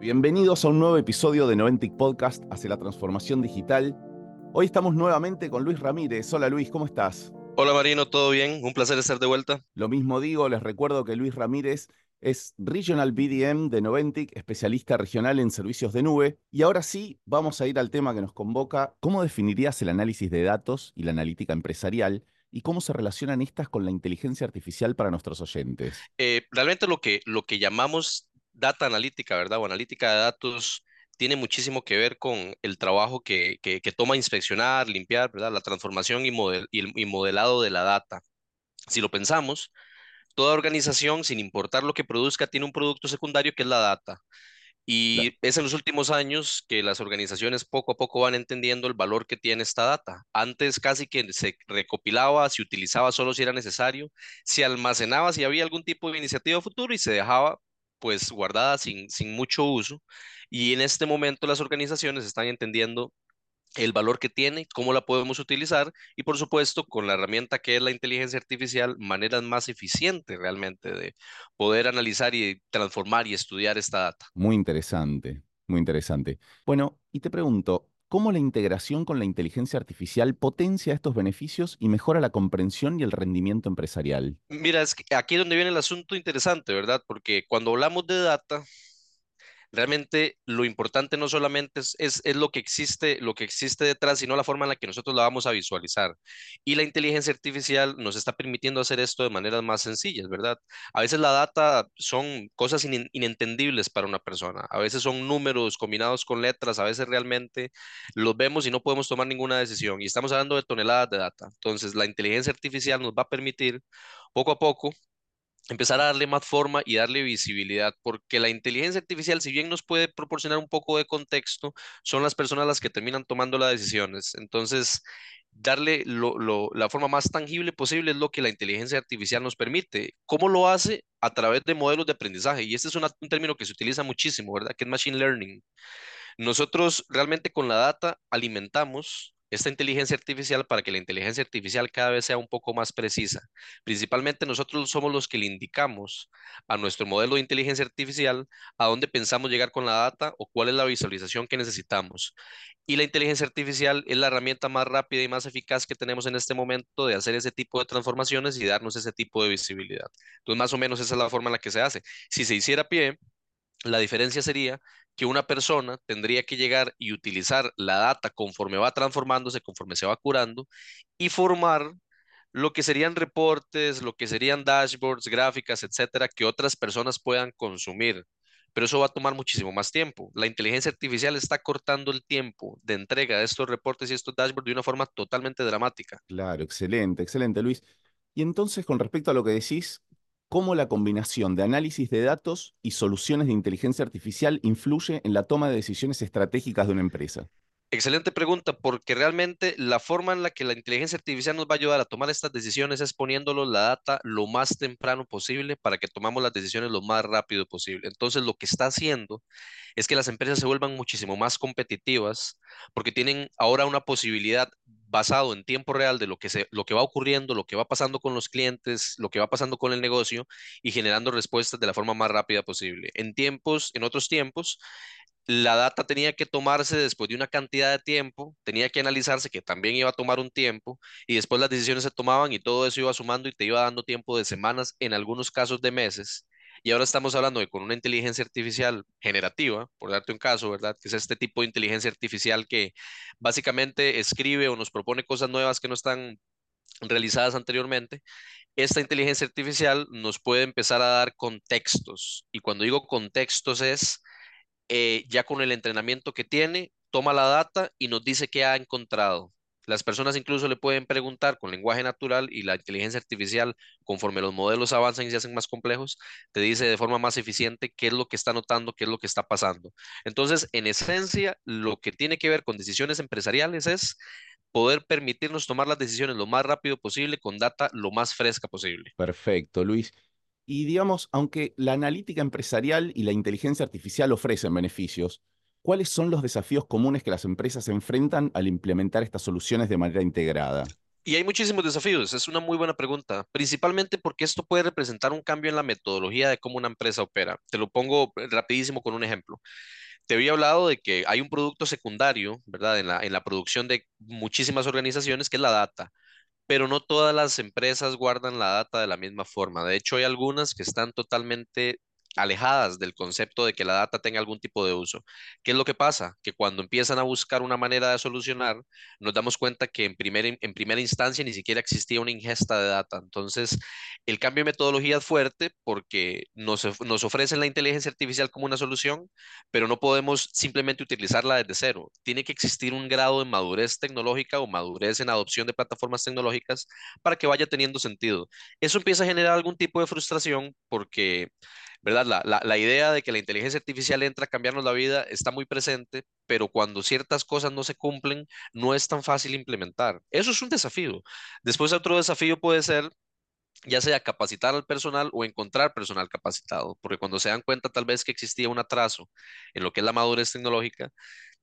Bienvenidos a un nuevo episodio de Noventic Podcast hacia la transformación digital. Hoy estamos nuevamente con Luis Ramírez. Hola Luis, ¿cómo estás? Hola Marino, ¿todo bien? Un placer estar de vuelta. Lo mismo digo, les recuerdo que Luis Ramírez es Regional BDM de Noventic, especialista regional en servicios de nube. Y ahora sí, vamos a ir al tema que nos convoca. ¿Cómo definirías el análisis de datos y la analítica empresarial? ¿Y cómo se relacionan estas con la inteligencia artificial para nuestros oyentes? Eh, realmente lo que, lo que llamamos data analítica, ¿verdad? O analítica de datos tiene muchísimo que ver con el trabajo que, que, toma inspeccionar, limpiar, ¿verdad? La transformación y, model, y, modelado de la data. Si lo pensamos, toda organización, sin importar lo que produzca, tiene un producto secundario que es la data. Y es en los últimos años que las organizaciones poco a poco van entendiendo el valor que tiene esta data. Antes casi que se recopilaba, se utilizaba solo si era necesario, se almacenaba si había algún tipo de iniciativa futuro y se dejaba pues guardada sin, sin mucho uso. Y en este momento las organizaciones están entendiendo el valor que tiene, cómo la podemos utilizar y por supuesto con la herramienta que es la inteligencia artificial, maneras más eficientes realmente de poder analizar y transformar y estudiar esta data. Muy interesante, muy interesante. Bueno, y te pregunto, ¿cómo la integración con la inteligencia artificial potencia estos beneficios y mejora la comprensión y el rendimiento empresarial? Mira, es aquí donde viene el asunto interesante, ¿verdad? Porque cuando hablamos de data, realmente lo importante no solamente es, es, lo que existe, lo que existe detrás, sino la forma en la que nosotros la vamos a visualizar. Y la inteligencia artificial nos está permitiendo hacer esto de maneras más sencillas, ¿verdad? A veces la data son cosas inentendibles para una persona, a veces son números combinados con letras, a veces realmente los vemos y no podemos tomar ninguna decisión. Y estamos hablando de toneladas de data. Entonces, la inteligencia artificial nos va a permitir poco a poco empezar a darle más forma y darle visibilidad, porque la inteligencia artificial, si bien nos puede proporcionar un poco de contexto, son las personas las que terminan tomando las decisiones. Entonces, darle la forma más tangible posible es lo que la inteligencia artificial nos permite. ¿Cómo lo hace? A través de modelos de aprendizaje. Y este es un término que se utiliza muchísimo, ¿verdad? Que es Machine Learning. Nosotros realmente con la data alimentamos esta inteligencia artificial para que la inteligencia artificial cada vez sea un poco más precisa. Principalmente nosotros somos los que le indicamos a nuestro modelo de inteligencia artificial a dónde pensamos llegar con la data o cuál es la visualización que necesitamos. Y la inteligencia artificial es la herramienta más rápida y más eficaz que tenemos en este momento de hacer ese tipo de transformaciones y darnos ese tipo de visibilidad. Entonces, más o menos esa es la forma en la que se hace. Si se hiciera pie, la diferencia sería que una persona tendría que llegar y utilizar la data conforme va transformándose, conforme se va curando, y formar lo que serían reportes, lo que serían dashboards, gráficas, etcétera, que otras personas puedan consumir. Pero eso va a tomar muchísimo más tiempo. La inteligencia artificial está cortando el tiempo de entrega de estos reportes y estos dashboards de una forma totalmente dramática. Claro, excelente, excelente, Luis. Y entonces, con respecto a lo que decís, cómo la combinación de análisis de datos y soluciones de inteligencia artificial influye en la toma de decisiones estratégicas de una empresa. Excelente pregunta, porque realmente la forma en la que la inteligencia artificial nos va a ayudar a tomar estas decisiones es poniéndolo la data lo más temprano posible para que tomamos las decisiones lo más rápido posible. Entonces, lo que está haciendo es que las empresas se vuelvan muchísimo más competitivas porque tienen ahora una posibilidad basado en tiempo real de lo que, se, lo que va ocurriendo, lo que va pasando con los clientes, lo que va pasando con el negocio y generando respuestas de la forma más rápida posible. En tiempos, en otros tiempos, la data tenía que tomarse después de una cantidad de tiempo, tenía que analizarse que también iba a tomar un tiempo y después las decisiones se tomaban y todo eso iba sumando y te iba dando tiempo de semanas, en algunos casos de meses. Y ahora estamos hablando de con una inteligencia artificial generativa, por darte un caso, ¿verdad? Que es este tipo de inteligencia artificial que básicamente escribe o nos propone cosas nuevas que no están realizadas anteriormente. Esta inteligencia artificial nos puede empezar a dar contextos. Y cuando digo contextos es eh, ya con el entrenamiento que tiene, toma la data y nos dice qué ha encontrado. Las personas incluso le pueden preguntar con lenguaje natural y la inteligencia artificial, conforme los modelos avanzan y se hacen más complejos, te dice de forma más eficiente qué es lo que está notando, qué es lo que está pasando. Entonces, en esencia, lo que tiene que ver con decisiones empresariales es poder permitirnos tomar las decisiones lo más rápido posible con data lo más fresca posible. Perfecto, Luis. Y digamos, aunque la analítica empresarial y la inteligencia artificial ofrecen beneficios, ¿cuáles son los desafíos comunes que las empresas enfrentan al implementar estas soluciones de manera integrada? Y hay muchísimos desafíos, es una muy buena pregunta, principalmente porque esto puede representar un cambio en la metodología de cómo una empresa opera. Te lo pongo rapidísimo con un ejemplo. Te había hablado de que hay un producto secundario, ¿verdad? En la, en la producción de muchísimas organizaciones, que es la data pero no todas las empresas guardan la data de la misma forma. De hecho, hay algunas que están totalmente alejadas del concepto de que la data tenga algún tipo de uso. ¿Qué es lo que pasa? Que cuando empiezan a buscar una manera de solucionar, nos damos cuenta que en, primer, en primera instancia ni siquiera existía una ingesta de data. Entonces, el cambio de metodología es fuerte porque nos, nos ofrecen la inteligencia artificial como una solución, pero no podemos simplemente utilizarla desde cero. Tiene que existir un grado de madurez tecnológica o madurez en adopción de plataformas tecnológicas para que vaya teniendo sentido. Eso empieza a generar algún tipo de frustración porque ¿verdad? La, la, idea de que la inteligencia artificial entra a cambiarnos la vida está muy presente, pero cuando ciertas cosas no se cumplen, no es tan fácil implementar. Eso es un desafío. Después otro desafío puede ser ya sea capacitar al personal o encontrar personal capacitado, porque cuando se dan cuenta tal vez que existía un atraso en lo que es la madurez tecnológica,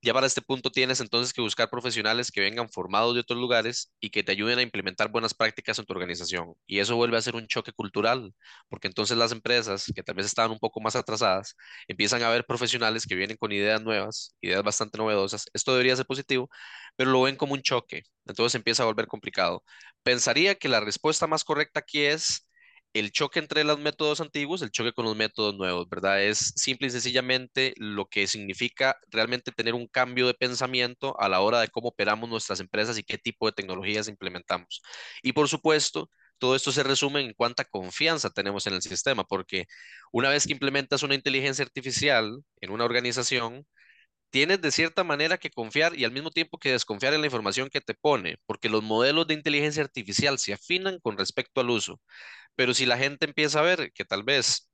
ya para este punto tienes entonces que buscar profesionales que vengan formados de otros lugares y que te ayuden a implementar buenas prácticas en tu organización. Y eso vuelve a ser un choque cultural, porque entonces las empresas que tal vez estaban un poco más atrasadas empiezan a ver profesionales que vienen con ideas nuevas, ideas bastante novedosas. Esto debería ser positivo, pero lo ven como un choque. Entonces empieza a volver complicado. Pensaría que la respuesta más correcta aquí es el choque entre los métodos antiguos, el choque con los métodos nuevos, ¿verdad? Es simple y sencillamente lo que significa realmente tener un cambio de pensamiento a la hora de cómo operamos nuestras empresas y qué tipo de tecnologías implementamos. Y por supuesto, todo esto se resume en cuánta confianza tenemos en el sistema, porque una vez que implementas una inteligencia artificial en una organización, tienes de cierta manera que confiar y al mismo tiempo que desconfiar en la información que te pone, porque los modelos de inteligencia artificial se afinan con respecto al uso. Pero si la gente empieza a ver que tal vez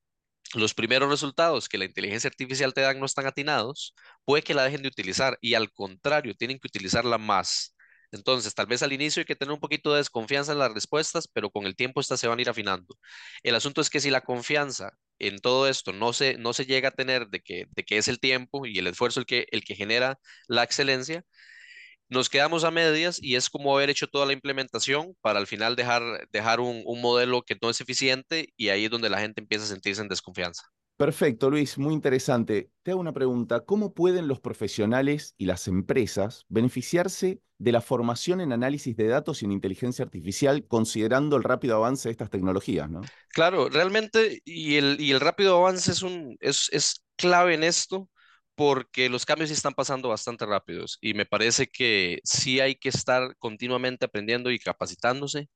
los primeros resultados que la inteligencia artificial te dan no están atinados, puede que la dejen de utilizar y al contrario, tienen que utilizarla más. Entonces, tal vez al inicio hay que tener un poquito de desconfianza en las respuestas, pero con el tiempo estas se van a ir afinando. El asunto es que si la confianza en todo esto no se, no se llega a tener de que, de que es el tiempo y el esfuerzo el que, el que genera la excelencia, nos quedamos a medias y es como haber hecho toda la implementación para al final dejar, dejar un, un, modelo que no es eficiente y ahí es donde la gente empieza a sentirse en desconfianza. Perfecto, Luis, muy interesante. Te hago una pregunta. ¿Cómo pueden los profesionales y las empresas beneficiarse de la formación en análisis de datos y en inteligencia artificial considerando el rápido avance de estas tecnologías? ¿no? Claro, realmente, y el, rápido avance es, un, es clave en esto porque los cambios están pasando bastante rápidos y me parece que sí hay que estar continuamente aprendiendo y capacitándose.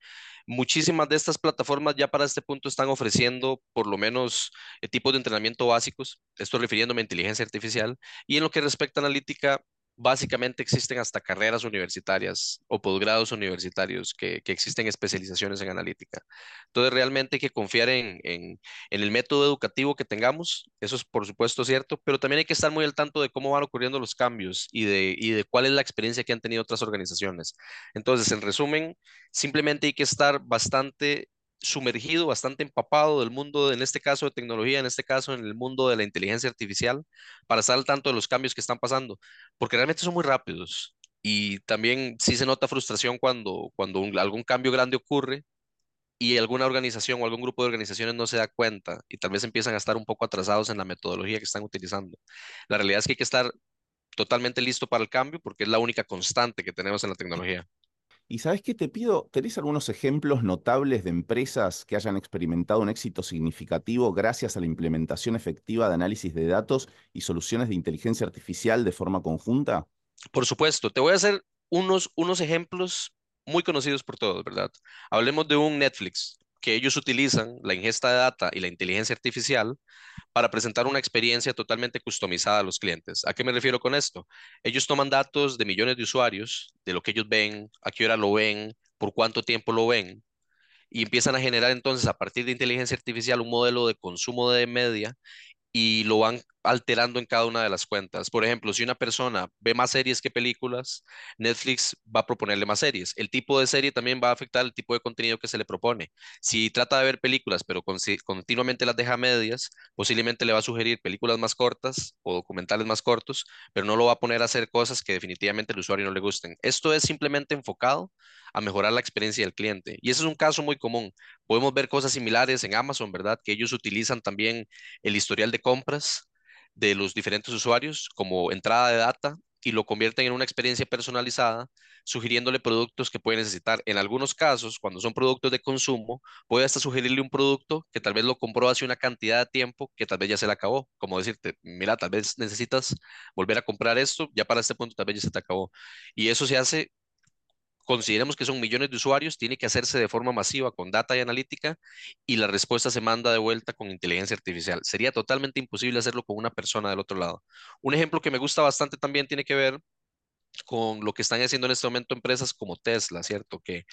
Muchísimas de estas plataformas ya para este punto están ofreciendo por lo menos eh, tipos de entrenamiento básicos, esto refiriéndome a inteligencia artificial, y en lo que respecta a analítica, básicamente existen hasta carreras universitarias o posgrados universitarios que, existen especializaciones en analítica. Entonces, realmente hay que confiar en, el método educativo que tengamos, eso es por supuesto cierto, pero también hay que estar muy al tanto de cómo van ocurriendo los cambios y de cuál es la experiencia que han tenido otras organizaciones. Entonces, en resumen, simplemente hay que estar bastante sumergido, bastante empapado del mundo, en este caso de tecnología, en este caso en el mundo de la inteligencia artificial, para estar al tanto de los cambios que están pasando, porque realmente son muy rápidos. Y también sí se nota frustración cuando, cuando algún cambio grande ocurre y alguna organización o algún grupo de organizaciones no se da cuenta y tal vez empiezan a estar un poco atrasados en la metodología que están utilizando. La realidad es que hay que estar totalmente listo para el cambio porque es la única constante que tenemos en la tecnología. Y sabes qué te pido, ¿tenés algunos ejemplos notables de empresas que hayan experimentado un éxito significativo gracias a la implementación efectiva de análisis de datos y soluciones de inteligencia artificial de forma conjunta? Por supuesto, te voy a hacer unos, unos ejemplos muy conocidos por todos, ¿verdad? Hablemos de un Netflix, que ellos utilizan la ingesta de data y la inteligencia artificial para presentar una experiencia totalmente customizada a los clientes. ¿A qué me refiero con esto? Ellos toman datos de millones de usuarios, de lo que ellos ven, a qué hora lo ven, por cuánto tiempo lo ven, y empiezan a generar entonces a partir de inteligencia artificial un modelo de consumo de media y lo van alterando en cada una de las cuentas. Por ejemplo, si una persona ve más series que películas, Netflix va a proponerle más series. El tipo de serie también va a afectar el tipo de contenido que se le propone. Si trata de ver películas, pero continuamente las deja medias, posiblemente le va a sugerir películas más cortas o documentales más cortos, pero no lo va a poner a hacer cosas que definitivamente al usuario no le gusten. Esto es simplemente enfocado a mejorar la experiencia del cliente. Y ese es un caso muy común. Podemos ver cosas similares en Amazon, ¿verdad? Que ellos utilizan también el historial de compras de los diferentes usuarios como entrada de data y lo convierten en una experiencia personalizada, sugiriéndole productos que puede necesitar. En algunos casos, cuando son productos de consumo, puede hasta sugerirle un producto que tal vez lo compró hace una cantidad de tiempo que tal vez ya se le acabó. Como decirte, mira, tal vez necesitas volver a comprar esto, ya para este punto tal vez ya se te acabó. Y eso se hace consideremos que son millones de usuarios, tiene que hacerse de forma masiva con data y analítica y la respuesta se manda de vuelta con inteligencia artificial. Sería totalmente imposible hacerlo con una persona del otro lado. Un ejemplo que me gusta bastante también tiene que ver con lo que están haciendo en este momento empresas como Tesla, ¿cierto? Que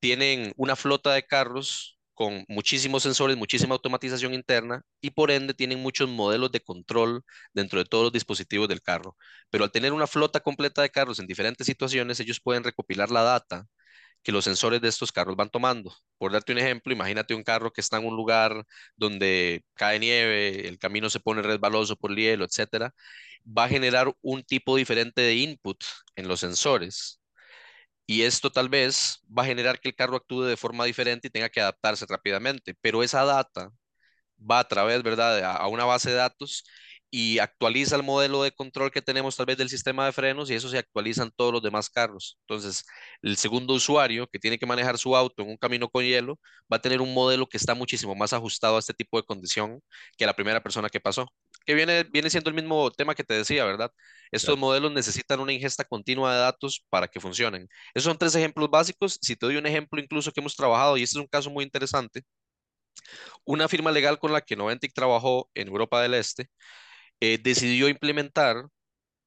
tienen una flota de carros con muchísimos sensores, muchísima automatización interna y por ende tienen muchos modelos de control dentro de todos los dispositivos del carro. Pero al tener una flota completa de carros en diferentes situaciones, ellos pueden recopilar la data que los sensores de estos carros van tomando. Por darte un ejemplo, imagínate un carro que está en un lugar donde cae nieve, el camino se pone resbaloso por el hielo, etcétera, va a generar un tipo diferente de input en los sensores y esto tal vez va a generar que el carro actúe de forma diferente y tenga que adaptarse rápidamente, pero esa data va a través, ¿verdad?, a, una base de datos y actualiza el modelo de control que tenemos tal vez del sistema de frenos y eso se actualiza en todos los demás carros. Entonces, el segundo usuario que tiene que manejar su auto en un camino con hielo va a tener un modelo que está muchísimo más ajustado a este tipo de condición que la primera persona que pasó que viene, viene siendo el mismo tema que te decía, ¿verdad? Estos modelos necesitan una ingesta continua de datos para que funcionen. Esos son tres ejemplos básicos. Si te doy un ejemplo incluso que hemos trabajado, y este es un caso muy interesante, una firma legal con la que Noventic trabajó en Europa del Este eh, decidió implementar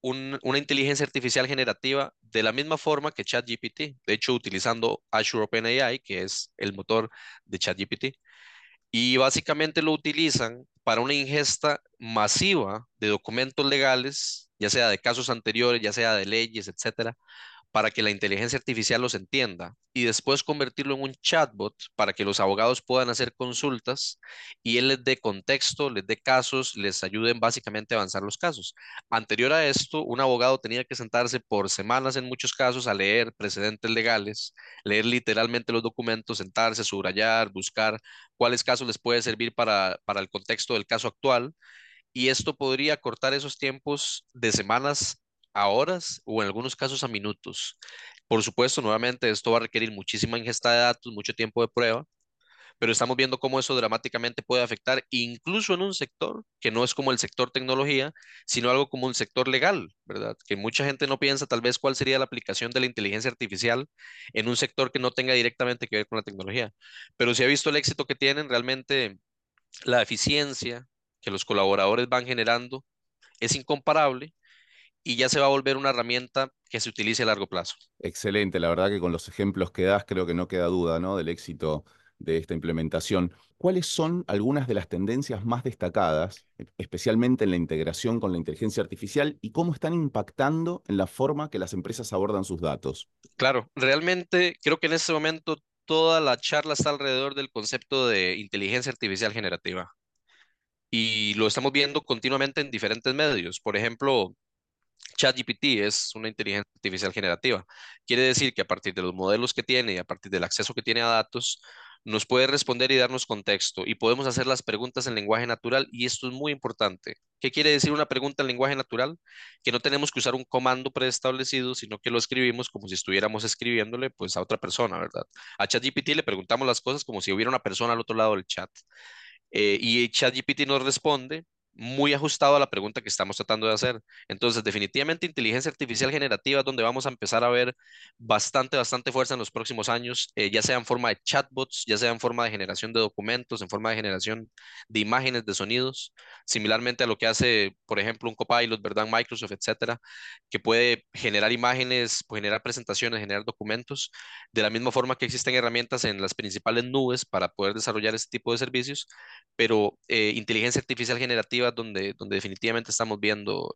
una inteligencia artificial generativa de la misma forma que ChatGPT, de hecho utilizando Azure OpenAI, que es el motor de ChatGPT y básicamente lo utilizan para una ingesta masiva de documentos legales, ya sea de casos anteriores, ya sea de leyes, etcétera, para que la inteligencia artificial los entienda y después convertirlo en un chatbot para que los abogados puedan hacer consultas y él les dé contexto, les dé casos, les ayuden básicamente a avanzar los casos. Anterior a esto, un abogado tenía que sentarse por semanas en muchos casos a leer precedentes legales, leer literalmente los documentos, sentarse, subrayar, buscar cuáles casos les puede servir para, para el contexto del caso actual. Y esto podría cortar esos tiempos de semanas a horas o en algunos casos a minutos. Por supuesto, nuevamente esto va a requerir muchísima ingesta de datos, mucho tiempo de prueba, pero estamos viendo cómo eso dramáticamente puede afectar incluso en un sector que no es como el sector tecnología, sino algo como un sector legal, ¿verdad? Que mucha gente no piensa tal vez cuál sería la aplicación de la inteligencia artificial en un sector que no tenga directamente que ver con la tecnología. Pero si ha visto el éxito que tienen, realmente la eficiencia que los colaboradores van generando es incomparable y ya se va a volver una herramienta que se utilice a largo plazo. Excelente, la verdad que con los ejemplos que das creo que no queda duda ¿no? del éxito de esta implementación. ¿Cuáles son algunas de las tendencias más destacadas, especialmente en la integración con la inteligencia artificial, y cómo están impactando en la forma que las empresas abordan sus datos? Claro, realmente creo que en este momento toda la charla está alrededor del concepto de inteligencia artificial generativa. Y lo estamos viendo continuamente en diferentes medios. Por ejemplo, ChatGPT es una inteligencia artificial generativa. Quiere decir que a partir de los modelos que tiene y a partir del acceso que tiene a datos, nos puede responder y darnos contexto y podemos hacer las preguntas en lenguaje natural y esto es muy importante. ¿Qué quiere decir una pregunta en lenguaje natural? Que no tenemos que usar un comando preestablecido, sino que lo escribimos como si estuviéramos escribiéndole pues a otra persona, ¿verdad? A ChatGPT le preguntamos las cosas como si hubiera una persona al otro lado del chat. Eh, y ChatGPT nos responde muy ajustado a la pregunta que estamos tratando de hacer. Entonces, definitivamente inteligencia artificial generativa es donde vamos a empezar a ver bastante, bastante fuerza en los próximos años, eh, ya sea en forma de chatbots, ya sea en forma de generación de documentos, en forma de generación de imágenes, de sonidos, similarmente a lo que hace, por ejemplo, un Copilot, ¿verdad? Microsoft, etcétera, que puede generar imágenes, generar presentaciones, generar documentos, de la misma forma que existen herramientas en las principales nubes para poder desarrollar este tipo de servicios, pero eh, inteligencia artificial generativa donde definitivamente estamos viendo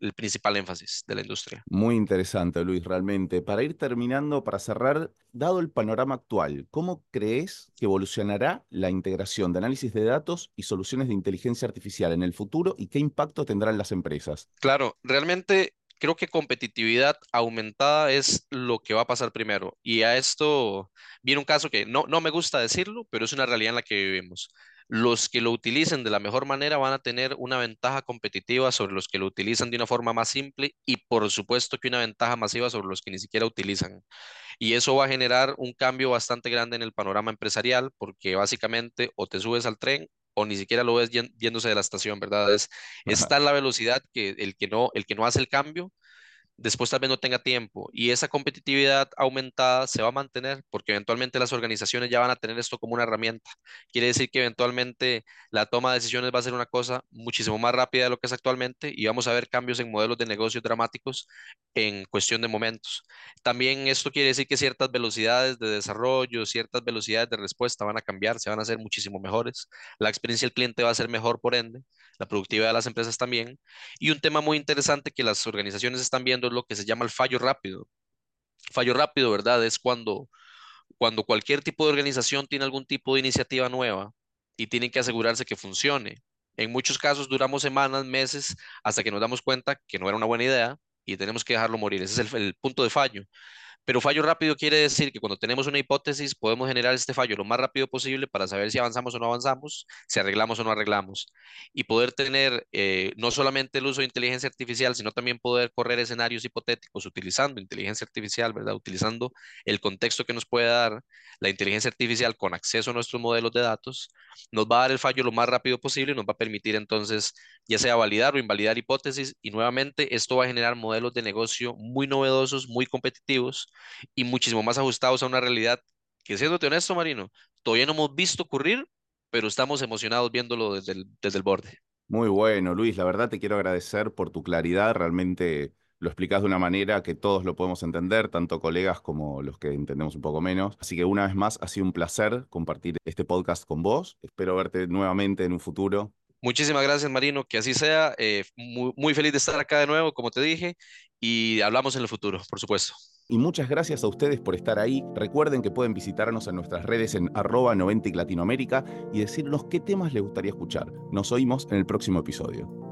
el principal énfasis de la industria. Muy interesante, Luis, realmente. Para ir terminando, para cerrar, dado el panorama actual, ¿cómo crees que evolucionará la integración de análisis de datos y soluciones de inteligencia artificial en el futuro y qué impacto tendrán las empresas? Claro, realmente creo que competitividad aumentada es lo que va a pasar primero. Y a esto viene un caso que no, no me gusta decirlo, pero es una realidad en la que vivimos. Los que lo utilicen de la mejor manera van a tener una ventaja competitiva sobre los que lo utilizan de una forma más simple y por supuesto que una ventaja masiva sobre los que ni siquiera utilizan. Y eso va a generar un cambio bastante grande en el panorama empresarial porque básicamente o te subes al tren o ni siquiera lo ves yéndose de la estación, ¿verdad? Es, está en la velocidad que el que no, el que no hace el cambio después tal vez no tenga tiempo y esa competitividad aumentada se va a mantener porque eventualmente las organizaciones ya van a tener esto como una herramienta. Quiere decir que eventualmente la toma de decisiones va a ser una cosa muchísimo más rápida de lo que es actualmente y vamos a ver cambios en modelos de negocios dramáticos en cuestión de momentos. También esto quiere decir que ciertas velocidades de desarrollo, ciertas velocidades de respuesta van a cambiar, se van a hacer muchísimo mejores. La experiencia del cliente va a ser mejor por ende, la productividad de las empresas también. Y un tema muy interesante que las organizaciones están viendo lo que se llama el fallo rápido. Fallo rápido, ¿verdad? Es cuando, cuando cualquier tipo de organización tiene algún tipo de iniciativa nueva y tienen que asegurarse que funcione. En muchos casos duramos semanas, meses, hasta que nos damos cuenta que no era una buena idea y tenemos que dejarlo morir. Ese es el punto de fallo. Pero fallo rápido quiere decir que cuando tenemos una hipótesis podemos generar este fallo lo más rápido posible para saber si avanzamos o no avanzamos, si arreglamos o no arreglamos. Y poder tener eh, no solamente el uso de inteligencia artificial, sino también poder correr escenarios hipotéticos utilizando inteligencia artificial, ¿verdad? Utilizando el contexto que nos puede dar la inteligencia artificial con acceso a nuestros modelos de datos, nos va a dar el fallo lo más rápido posible y nos va a permitir entonces ya sea validar o invalidar hipótesis y nuevamente esto va a generar modelos de negocio muy novedosos, muy competitivos y muchísimo más ajustados a una realidad que, siéndote honesto, Marino, todavía no hemos visto ocurrir, pero estamos emocionados viéndolo desde el, desde el borde. Muy bueno, Luis. La verdad te quiero agradecer por tu claridad. Realmente lo explicas de una manera que todos lo podemos entender, tanto colegas como los que entendemos un poco menos. Así que una vez más, ha sido un placer compartir este podcast con vos. Espero verte nuevamente en un futuro. Muchísimas gracias, Marino. Que así sea. Eh, muy, muy feliz de estar acá de nuevo, como te dije, y hablamos en el futuro, por supuesto. Y muchas gracias a ustedes por estar ahí. Recuerden que pueden visitarnos en nuestras redes en arroba 90 Latinoamérica y decirnos qué temas les gustaría escuchar. Nos oímos en el próximo episodio.